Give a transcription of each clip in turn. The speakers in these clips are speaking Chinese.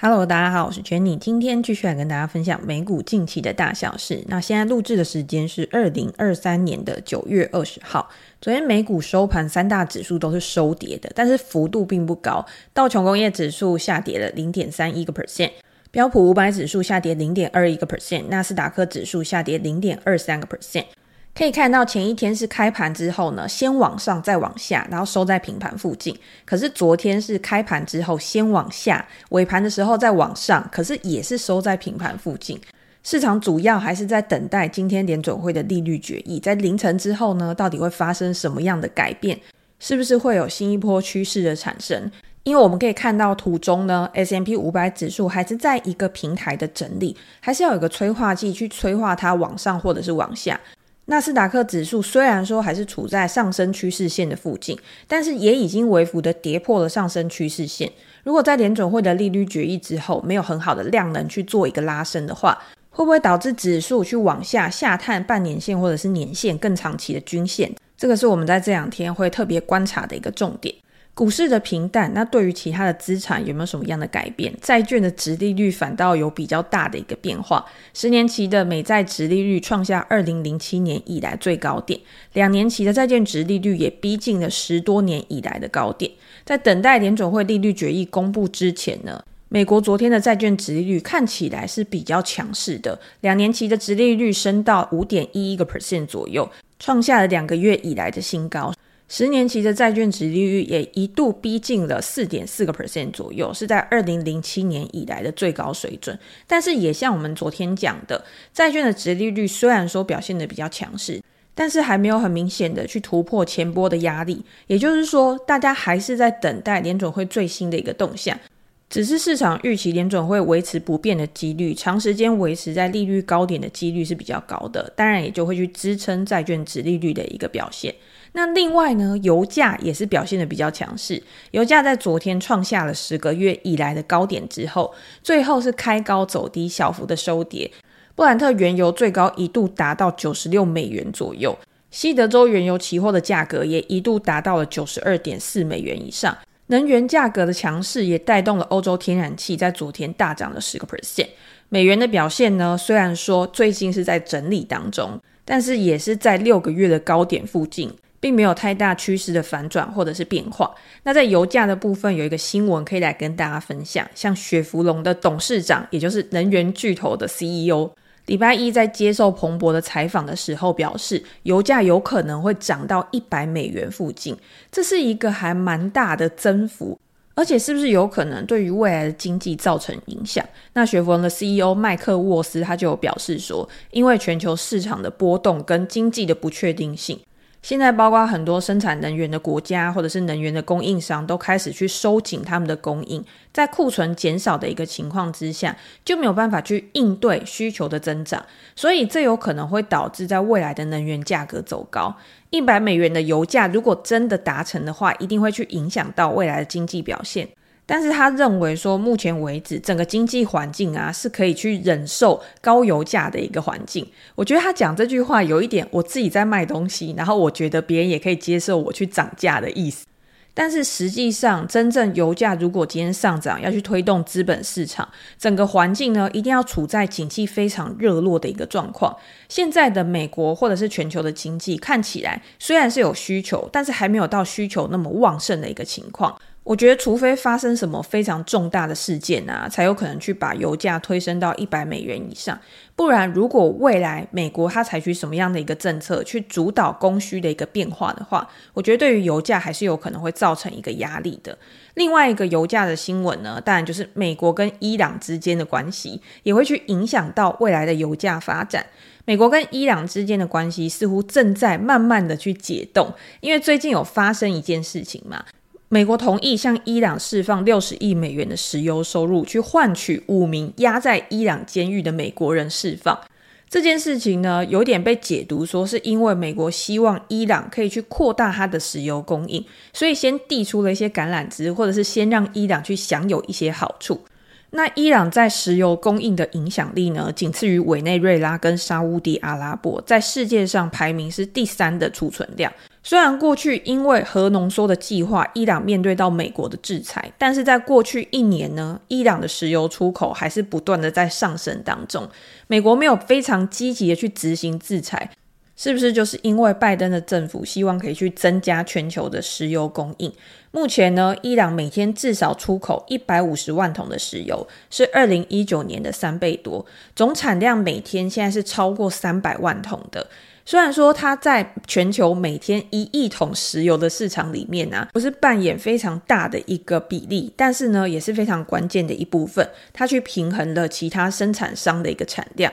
Hello，大家好，我是 Jenny，今天继续来跟大家分享美股近期的大小事。那现在录制的时间是二零二三年的九月二十号。昨天美股收盘，三大指数都是收跌的，但是幅度并不高。道琼工业指数下跌了零点三一个 percent，标普五百指数下跌零点二一个 percent，纳斯达克指数下跌零点二三个 percent。可以看到，前一天是开盘之后呢，先往上再往下，然后收在平盘附近。可是昨天是开盘之后先往下，尾盘的时候再往上，可是也是收在平盘附近。市场主要还是在等待今天联准会的利率决议，在凌晨之后呢，到底会发生什么样的改变？是不是会有新一波趋势的产生？因为我们可以看到图中呢，S M P 五百指数还是在一个平台的整理，还是要有个催化剂去催化它往上或者是往下。纳斯达克指数虽然说还是处在上升趋势线的附近，但是也已经微幅的跌破了上升趋势线。如果在联准会的利率决议之后没有很好的量能去做一个拉升的话，会不会导致指数去往下下探半年线或者是年线更长期的均线？这个是我们在这两天会特别观察的一个重点。股市的平淡，那对于其他的资产有没有什么样的改变？债券的殖利率反倒有比较大的一个变化。十年期的美债殖利率创下二零零七年以来最高点，两年期的债券殖利率也逼近了十多年以来的高点。在等待联总会利率决议公布之前呢，美国昨天的债券殖利率看起来是比较强势的，两年期的殖利率升到五点一一个 percent 左右，创下了两个月以来的新高。十年期的债券殖利率也一度逼近了四点四个 percent 左右，是在二零零七年以来的最高水准。但是也像我们昨天讲的，债券的殖利率虽然说表现得比较强势，但是还没有很明显的去突破前波的压力。也就是说，大家还是在等待联准会最新的一个动向。只是市场预期联准会维持不变的几率，长时间维持在利率高点的几率是比较高的，当然也就会去支撑债券殖利率的一个表现。那另外呢，油价也是表现得比较强势。油价在昨天创下了十个月以来的高点之后，最后是开高走低，小幅的收跌。布兰特原油最高一度达到九十六美元左右，西德州原油期货的价格也一度达到了九十二点四美元以上。能源价格的强势也带动了欧洲天然气在昨天大涨了十个 percent。美元的表现呢，虽然说最近是在整理当中，但是也是在六个月的高点附近。并没有太大趋势的反转或者是变化。那在油价的部分，有一个新闻可以来跟大家分享。像雪佛龙的董事长，也就是能源巨头的 CEO，礼拜一在接受彭博的采访的时候表示，油价有可能会涨到一百美元附近，这是一个还蛮大的增幅，而且是不是有可能对于未来的经济造成影响？那雪佛龙的 CEO 麦克沃斯他就有表示说，因为全球市场的波动跟经济的不确定性。现在，包括很多生产能源的国家，或者是能源的供应商，都开始去收紧他们的供应。在库存减少的一个情况之下，就没有办法去应对需求的增长，所以这有可能会导致在未来的能源价格走高。一百美元的油价如果真的达成的话，一定会去影响到未来的经济表现。但是他认为说，目前为止整个经济环境啊是可以去忍受高油价的一个环境。我觉得他讲这句话有一点，我自己在卖东西，然后我觉得别人也可以接受我去涨价的意思。但是实际上，真正油价如果今天上涨，要去推动资本市场，整个环境呢一定要处在景气非常热络的一个状况。现在的美国或者是全球的经济看起来虽然是有需求，但是还没有到需求那么旺盛的一个情况。我觉得，除非发生什么非常重大的事件啊，才有可能去把油价推升到一百美元以上。不然，如果未来美国它采取什么样的一个政策去主导供需的一个变化的话，我觉得对于油价还是有可能会造成一个压力的。另外一个油价的新闻呢，当然就是美国跟伊朗之间的关系也会去影响到未来的油价发展。美国跟伊朗之间的关系似乎正在慢慢的去解冻，因为最近有发生一件事情嘛。美国同意向伊朗释放六十亿美元的石油收入，去换取五名押在伊朗监狱的美国人释放。这件事情呢，有点被解读说是因为美国希望伊朗可以去扩大它的石油供应，所以先递出了一些橄榄枝，或者是先让伊朗去享有一些好处。那伊朗在石油供应的影响力呢，仅次于委内瑞拉跟沙乌地阿拉伯，在世界上排名是第三的储存量。虽然过去因为核浓缩的计划，伊朗面对到美国的制裁，但是在过去一年呢，伊朗的石油出口还是不断的在上升当中。美国没有非常积极的去执行制裁，是不是就是因为拜登的政府希望可以去增加全球的石油供应？目前呢，伊朗每天至少出口一百五十万桶的石油，是二零一九年的三倍多，总产量每天现在是超过三百万桶的。虽然说它在全球每天一亿桶石油的市场里面啊，不是扮演非常大的一个比例，但是呢，也是非常关键的一部分，它去平衡了其他生产商的一个产量。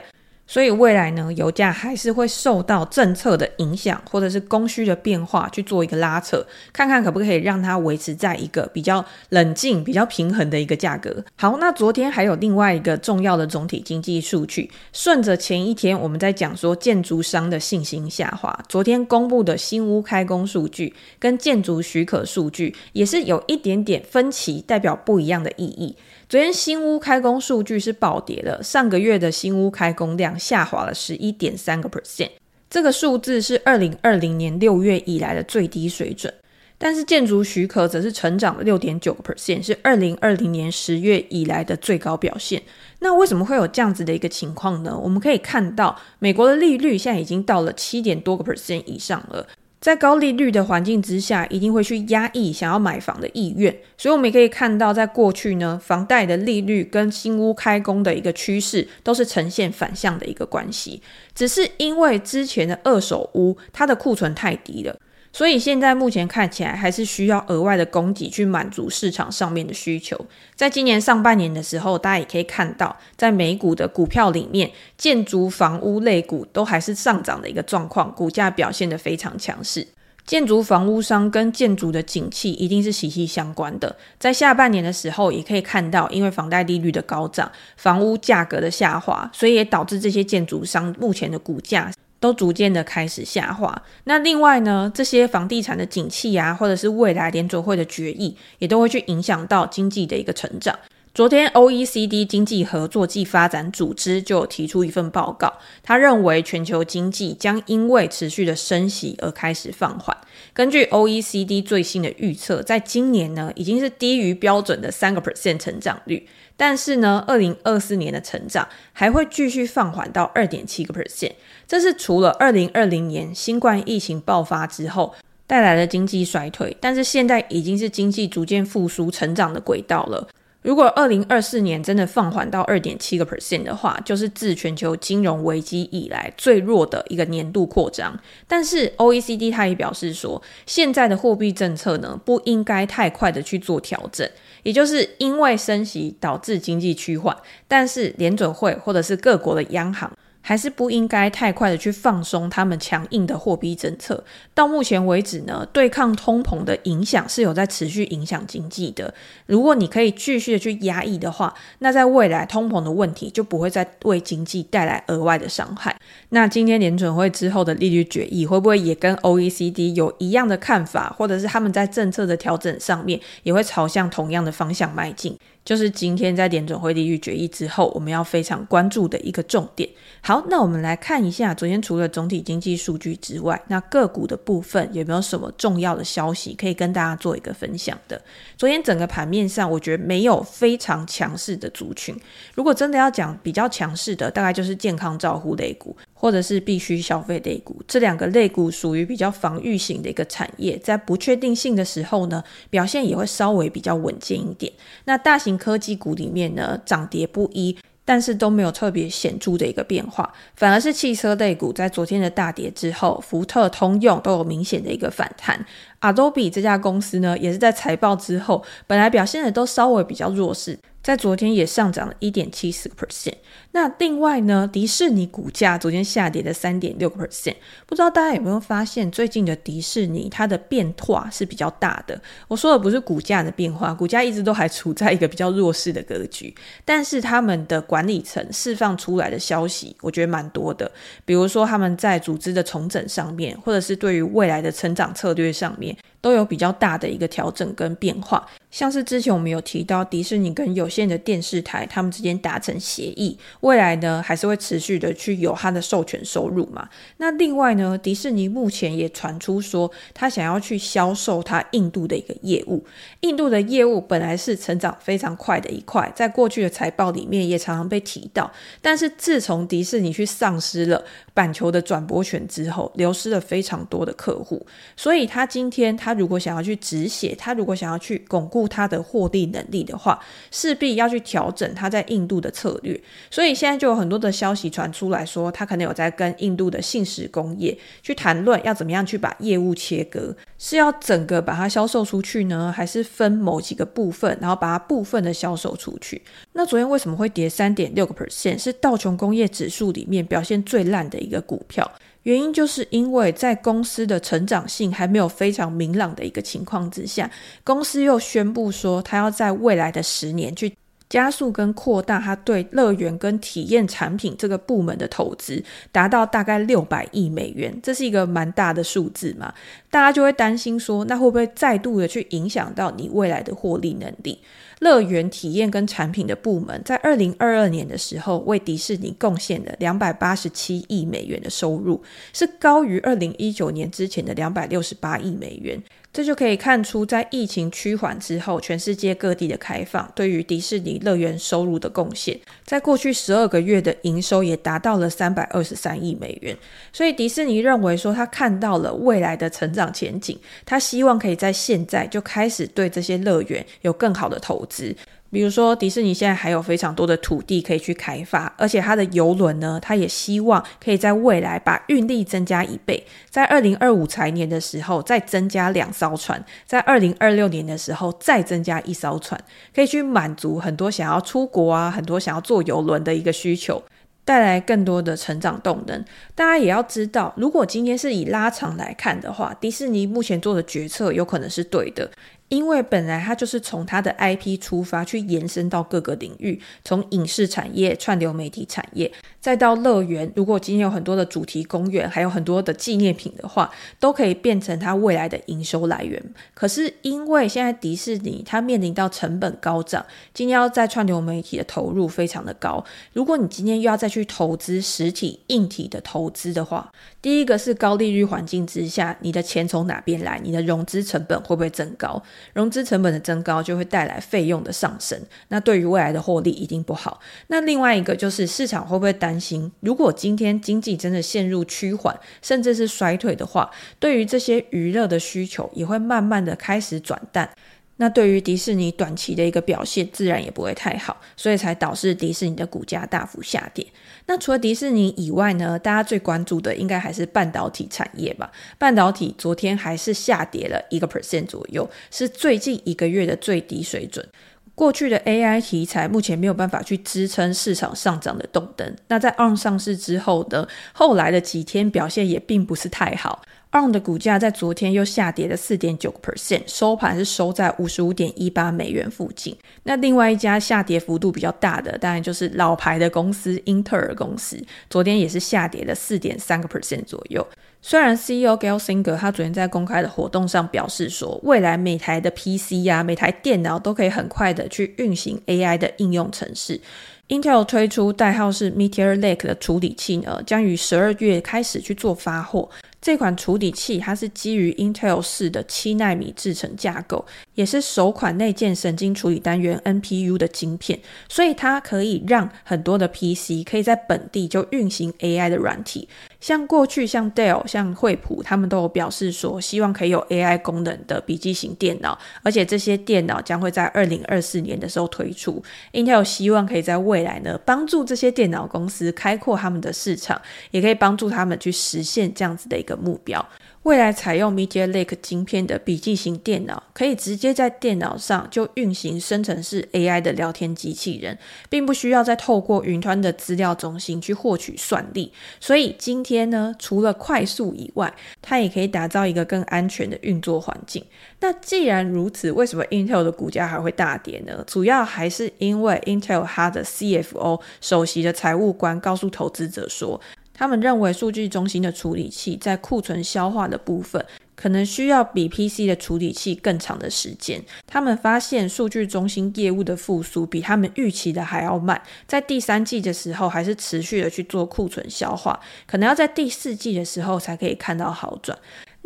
所以未来呢，油价还是会受到政策的影响，或者是供需的变化去做一个拉扯，看看可不可以让它维持在一个比较冷静、比较平衡的一个价格。好，那昨天还有另外一个重要的总体经济数据，顺着前一天我们在讲说建筑商的信心下滑，昨天公布的新屋开工数据跟建筑许可数据也是有一点点分歧，代表不一样的意义。昨天新屋开工数据是暴跌的，上个月的新屋开工量下滑了十一点三个 percent，这个数字是二零二零年六月以来的最低水准。但是建筑许可则是成长了六点九个 percent，是二零二零年十月以来的最高表现。那为什么会有这样子的一个情况呢？我们可以看到，美国的利率现在已经到了七点多个 percent 以上了。在高利率的环境之下，一定会去压抑想要买房的意愿，所以我们也可以看到，在过去呢，房贷的利率跟新屋开工的一个趋势都是呈现反向的一个关系，只是因为之前的二手屋它的库存太低了。所以现在目前看起来还是需要额外的供给去满足市场上面的需求。在今年上半年的时候，大家也可以看到，在美股的股票里面，建筑房屋类股都还是上涨的一个状况，股价表现得非常强势。建筑房屋商跟建筑的景气一定是息息相关的。在下半年的时候，也可以看到，因为房贷利率的高涨，房屋价格的下滑，所以也导致这些建筑商目前的股价。都逐渐的开始下滑。那另外呢，这些房地产的景气啊，或者是未来联准会的决议，也都会去影响到经济的一个成长。昨天，OECD 经济合作暨发展组织就提出一份报告，他认为全球经济将因为持续的升息而开始放缓。根据 OECD 最新的预测，在今年呢，已经是低于标准的三个 percent 成长率。但是呢，二零二四年的成长还会继续放缓到二点七个 percent，这是除了二零二零年新冠疫情爆发之后带来的经济衰退，但是现在已经是经济逐渐复苏成长的轨道了。如果二零二四年真的放缓到二点七个 percent 的话，就是自全球金融危机以来最弱的一个年度扩张。但是 OECD 他也表示说，现在的货币政策呢，不应该太快的去做调整。也就是因为升息导致经济趋缓，但是联准会或者是各国的央行，还是不应该太快的去放松他们强硬的货币政策。到目前为止呢，对抗通膨的影响是有在持续影响经济的。如果你可以继续的去压抑的话，那在未来通膨的问题就不会再为经济带来额外的伤害。那今天联准会之后的利率决议会不会也跟 OECD 有一样的看法，或者是他们在政策的调整上面也会朝向同样的方向迈进？就是今天在联准会利率决议之后，我们要非常关注的一个重点。好，那我们来看一下，昨天除了总体经济数据之外，那个股的部分有没有什么重要的消息可以跟大家做一个分享的？昨天整个盘面上，我觉得没有非常强势的族群。如果真的要讲比较强势的，大概就是健康照护类股。或者是必须消费类股，这两个类股属于比较防御型的一个产业，在不确定性的时候呢，表现也会稍微比较稳健一点。那大型科技股里面呢，涨跌不一，但是都没有特别显著的一个变化，反而是汽车类股在昨天的大跌之后，福特、通用都有明显的一个反弹。Adobe 这家公司呢，也是在财报之后，本来表现的都稍微比较弱势。在昨天也上涨了一点七四个 percent。那另外呢，迪士尼股价昨天下跌了三点六个 percent。不知道大家有没有发现，最近的迪士尼它的变化是比较大的。我说的不是股价的变化，股价一直都还处在一个比较弱势的格局。但是他们的管理层释放出来的消息，我觉得蛮多的。比如说他们在组织的重整上面，或者是对于未来的成长策略上面。都有比较大的一个调整跟变化。像是之前我们有提到迪士尼跟有线的电视台，他们之间达成协议，未来呢还是会持续的去有它的授权收入嘛。那另外呢，迪士尼目前也传出说，他想要去销售他印度的一个业务。印度的业务本来是成长非常快的一块，在过去的财报里面也常常被提到。但是自从迪士尼去丧失了板球的转播权之后，流失了非常多的客户。所以他今天他如果想要去止血，他如果想要去巩固。他的获利能力的话，势必要去调整他在印度的策略。所以现在就有很多的消息传出来说，他可能有在跟印度的信实工业去谈论，要怎么样去把业务切割，是要整个把它销售出去呢，还是分某几个部分，然后把它部分的销售出去？那昨天为什么会跌三点六个 percent？是道琼工业指数里面表现最烂的一个股票。原因就是因为在公司的成长性还没有非常明朗的一个情况之下，公司又宣布说，它要在未来的十年去加速跟扩大它对乐园跟体验产品这个部门的投资，达到大概六百亿美元，这是一个蛮大的数字嘛，大家就会担心说，那会不会再度的去影响到你未来的获利能力？乐园体验跟产品的部门在二零二二年的时候，为迪士尼贡献了两百八十七亿美元的收入，是高于二零一九年之前的两百六十八亿美元。这就可以看出，在疫情趋缓之后，全世界各地的开放对于迪士尼乐园收入的贡献，在过去十二个月的营收也达到了三百二十三亿美元。所以迪士尼认为说，他看到了未来的成长前景，他希望可以在现在就开始对这些乐园有更好的投资。比如说，迪士尼现在还有非常多的土地可以去开发，而且它的邮轮呢，它也希望可以在未来把运力增加一倍，在二零二五财年的时候再增加两艘船，在二零二六年的时候再增加一艘船，可以去满足很多想要出国啊、很多想要坐邮轮的一个需求，带来更多的成长动能。大家也要知道，如果今天是以拉长来看的话，迪士尼目前做的决策有可能是对的。因为本来它就是从它的 IP 出发去延伸到各个领域，从影视产业、串流媒体产业，再到乐园。如果今天有很多的主题公园，还有很多的纪念品的话，都可以变成它未来的营收来源。可是因为现在迪士尼它面临到成本高涨，今天要在串流媒体的投入非常的高。如果你今天又要再去投资实体硬体的投资的话，第一个是高利率环境之下，你的钱从哪边来？你的融资成本会不会增高？融资成本的增高就会带来费用的上升，那对于未来的获利一定不好。那另外一个就是市场会不会担心，如果今天经济真的陷入趋缓，甚至是衰退的话，对于这些娱乐的需求也会慢慢的开始转淡。那对于迪士尼短期的一个表现，自然也不会太好，所以才导致迪士尼的股价大幅下跌。那除了迪士尼以外呢，大家最关注的应该还是半导体产业吧？半导体昨天还是下跌了一个 percent 左右，是最近一个月的最低水准。过去的 AI 题材目前没有办法去支撑市场上涨的动能。那在 ARM 上市之后呢，后来的几天表现也并不是太好。ARM 的股价在昨天又下跌了四点九个 percent，收盘是收在五十五点一八美元附近。那另外一家下跌幅度比较大的，当然就是老牌的公司英特尔公司，昨天也是下跌了四点三个 percent 左右。虽然 CEO Gelsinger 他昨天在公开的活动上表示说，未来每台的 PC 呀、每台电脑都可以很快的去运行 AI 的应用程式。Intel 推出代号是 Meteor Lake 的处理器呢，将于十二月开始去做发货。这款处理器它是基于 Intel 四的七纳米制程架构，也是首款内建神经处理单元 NPU 的晶片，所以它可以让很多的 PC 可以在本地就运行 AI 的软体。像过去像 Dell、像惠普，他们都有表示说，希望可以有 AI 功能的笔记型电脑，而且这些电脑将会在二零二四年的时候推出。Intel 希望可以在未来呢，帮助这些电脑公司开阔他们的市场，也可以帮助他们去实现这样子的一个目标。未来采用 Meteor Lake 晶片的笔记型电脑，可以直接在电脑上就运行生成式 AI 的聊天机器人，并不需要再透过云端的资料中心去获取算力。所以今天呢，除了快速以外，它也可以打造一个更安全的运作环境。那既然如此，为什么 Intel 的股价还会大跌呢？主要还是因为 Intel 它的 CFO 首席的财务官告诉投资者说。他们认为，数据中心的处理器在库存消化的部分，可能需要比 PC 的处理器更长的时间。他们发现数据中心业务的复苏比他们预期的还要慢，在第三季的时候还是持续的去做库存消化，可能要在第四季的时候才可以看到好转。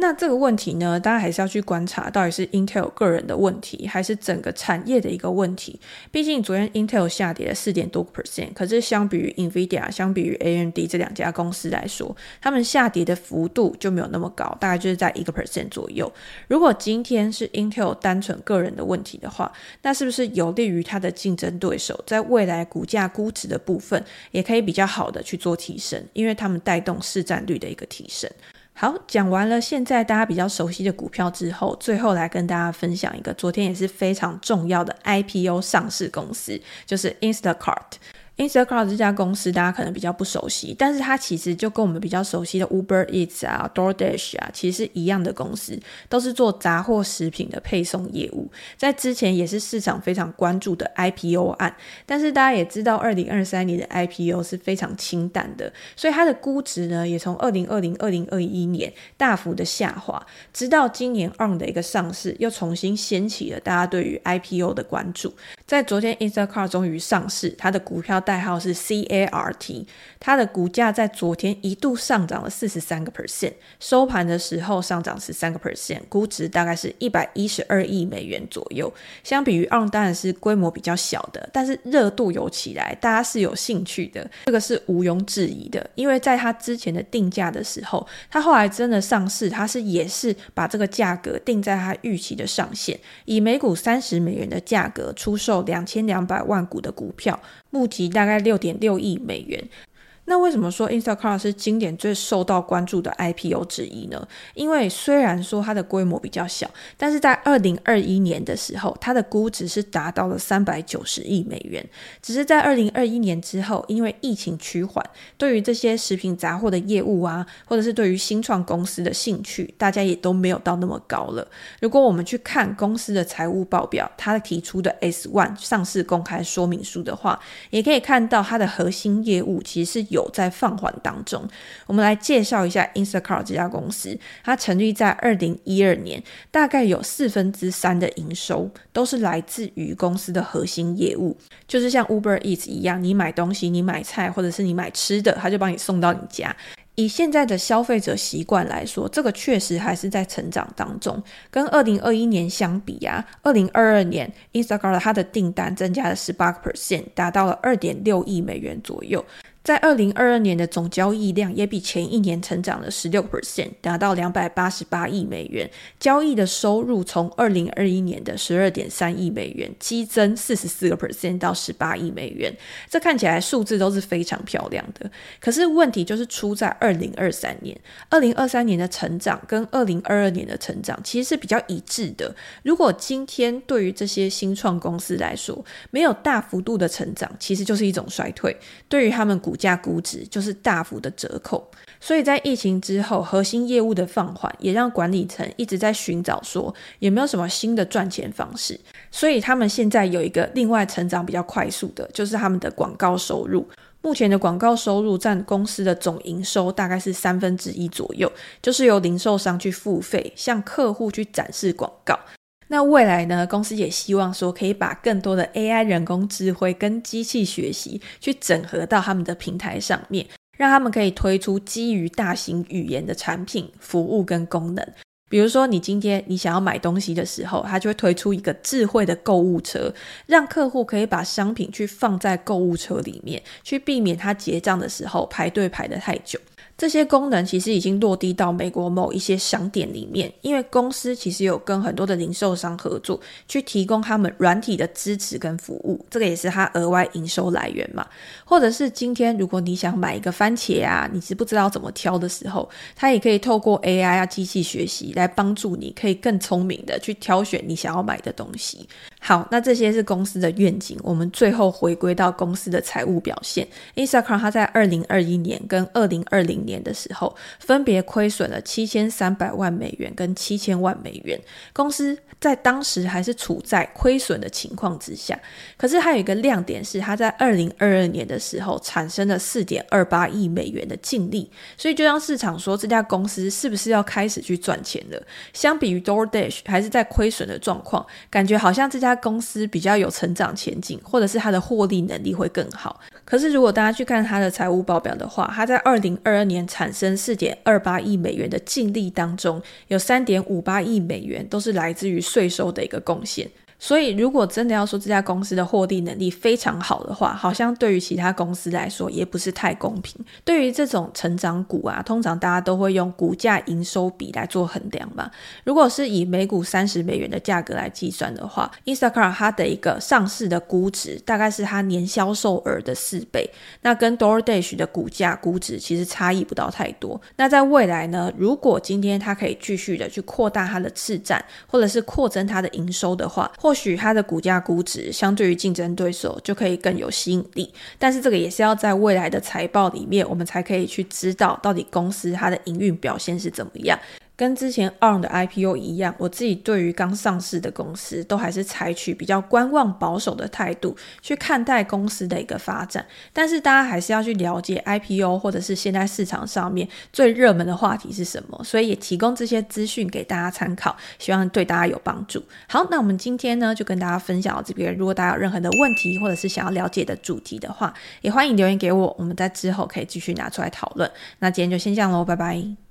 那这个问题呢，大家还是要去观察，到底是 Intel 个人的问题，还是整个产业的一个问题。毕竟昨天 Intel 下跌了四点多 percent，可是相比于 Nvidia，相比于 AMD 这两家公司来说，他们下跌的幅度就没有那么高，大概就是在一个 percent 左右。如果今天是 Intel 单纯个人的问题的话，那是不是有利于它的竞争对手在未来股价估值的部分，也可以比较好的去做提升，因为他们带动市占率的一个提升。好，讲完了现在大家比较熟悉的股票之后，最后来跟大家分享一个昨天也是非常重要的 IPO 上市公司，就是 Instacart。Instacart 这家公司大家可能比较不熟悉，但是它其实就跟我们比较熟悉的 Uber Eats 啊、DoorDash 啊，其实是一样的公司，都是做杂货食品的配送业务。在之前也是市场非常关注的 IPO 案，但是大家也知道，二零二三年的 IPO 是非常清淡的，所以它的估值呢，也从二零二零、二零二一年大幅的下滑，直到今年 On 的一个上市，又重新掀起了大家对于 IPO 的关注。在昨天，Instacart 终于上市，它的股票。代号是 CART，它的股价在昨天一度上涨了四十三个 percent，收盘的时候上涨十三个 percent，估值大概是一百一十二亿美元左右。相比于 ARM 当然是规模比较小的，但是热度有起来，大家是有兴趣的，这个是毋庸置疑的。因为在它之前的定价的时候，它后来真的上市，它是也是把这个价格定在它预期的上限，以每股三十美元的价格出售两千两百万股的股票，募集到大概六点六亿美元。那为什么说 Instacart 是经典最受到关注的 IPO 之一呢？因为虽然说它的规模比较小，但是在二零二一年的时候，它的估值是达到了三百九十亿美元。只是在二零二一年之后，因为疫情趋缓，对于这些食品杂货的业务啊，或者是对于新创公司的兴趣，大家也都没有到那么高了。如果我们去看公司的财务报表，它提出的 S one 上市公开说明书的话，也可以看到它的核心业务其实是有。有在放缓当中，我们来介绍一下 Instacart 这家公司。它成立在二零一二年，大概有四分之三的营收都是来自于公司的核心业务，就是像 Uber Eats 一样，你买东西，你买菜，或者是你买吃的，他就帮你送到你家。以现在的消费者习惯来说，这个确实还是在成长当中。跟二零二一年相比啊，二零二二年 Instacart 它的订单增加了十八个 percent，达到了二点六亿美元左右。在二零二二年的总交易量也比前一年成长了十六 percent，达到两百八十八亿美元。交易的收入从二零二一年的十二点三亿美元激增四十四个 percent 到十八亿美元。这看起来数字都是非常漂亮的。可是问题就是出在二零二三年，二零二三年的成长跟二零二二年的成长其实是比较一致的。如果今天对于这些新创公司来说没有大幅度的成长，其实就是一种衰退。对于他们股价估值就是大幅的折扣，所以在疫情之后，核心业务的放缓也让管理层一直在寻找说有没有什么新的赚钱方式。所以他们现在有一个另外成长比较快速的，就是他们的广告收入。目前的广告收入占公司的总营收大概是三分之一左右，就是由零售商去付费，向客户去展示广告。那未来呢，公司也希望说可以把更多的 AI 人工智慧跟机器学习去整合到他们的平台上面，让他们可以推出基于大型语言的产品、服务跟功能。比如说，你今天你想要买东西的时候，它就会推出一个智慧的购物车，让客户可以把商品去放在购物车里面，去避免他结账的时候排队排得太久。这些功能其实已经落地到美国某一些商店里面，因为公司其实有跟很多的零售商合作，去提供他们软体的支持跟服务，这个也是他额外营收来源嘛。或者是今天如果你想买一个番茄啊，你是不知道怎么挑的时候，它也可以透过 AI 啊机器学习来帮助你，可以更聪明的去挑选你想要买的东西。好，那这些是公司的愿景。我们最后回归到公司的财务表现，Instacart 它在二零二一年跟二零二零年。的时候，分别亏损了七千三百万美元跟七千万美元。公司在当时还是处在亏损的情况之下。可是还有一个亮点是，它在二零二二年的时候产生了四点二八亿美元的净利。所以就让市场说，这家公司是不是要开始去赚钱了？相比于 DoorDash 还是在亏损的状况，感觉好像这家公司比较有成长前景，或者是它的获利能力会更好。可是如果大家去看它的财务报表的话，它在二零二二年产生四点二八亿美元的净利当中，有三点五八亿美元都是来自于税收的一个贡献。所以，如果真的要说这家公司的获利能力非常好的话，好像对于其他公司来说也不是太公平。对于这种成长股啊，通常大家都会用股价营收比来做衡量嘛。如果是以每股三十美元的价格来计算的话，Instacart 它的一个上市的估值大概是它年销售额的四倍，那跟 DoorDash 的股价估值其实差异不到太多。那在未来呢，如果今天它可以继续的去扩大它的市占，或者是扩增它的营收的话，或或许它的股价估值相对于竞争对手就可以更有吸引力，但是这个也是要在未来的财报里面，我们才可以去知道到底公司它的营运表现是怎么样。跟之前 ARM 的 IPO 一样，我自己对于刚上市的公司都还是采取比较观望保守的态度去看待公司的一个发展。但是大家还是要去了解 IPO 或者是现在市场上面最热门的话题是什么，所以也提供这些资讯给大家参考，希望对大家有帮助。好，那我们今天呢就跟大家分享到这边。如果大家有任何的问题或者是想要了解的主题的话，也欢迎留言给我，我们在之后可以继续拿出来讨论。那今天就先这样喽，拜拜。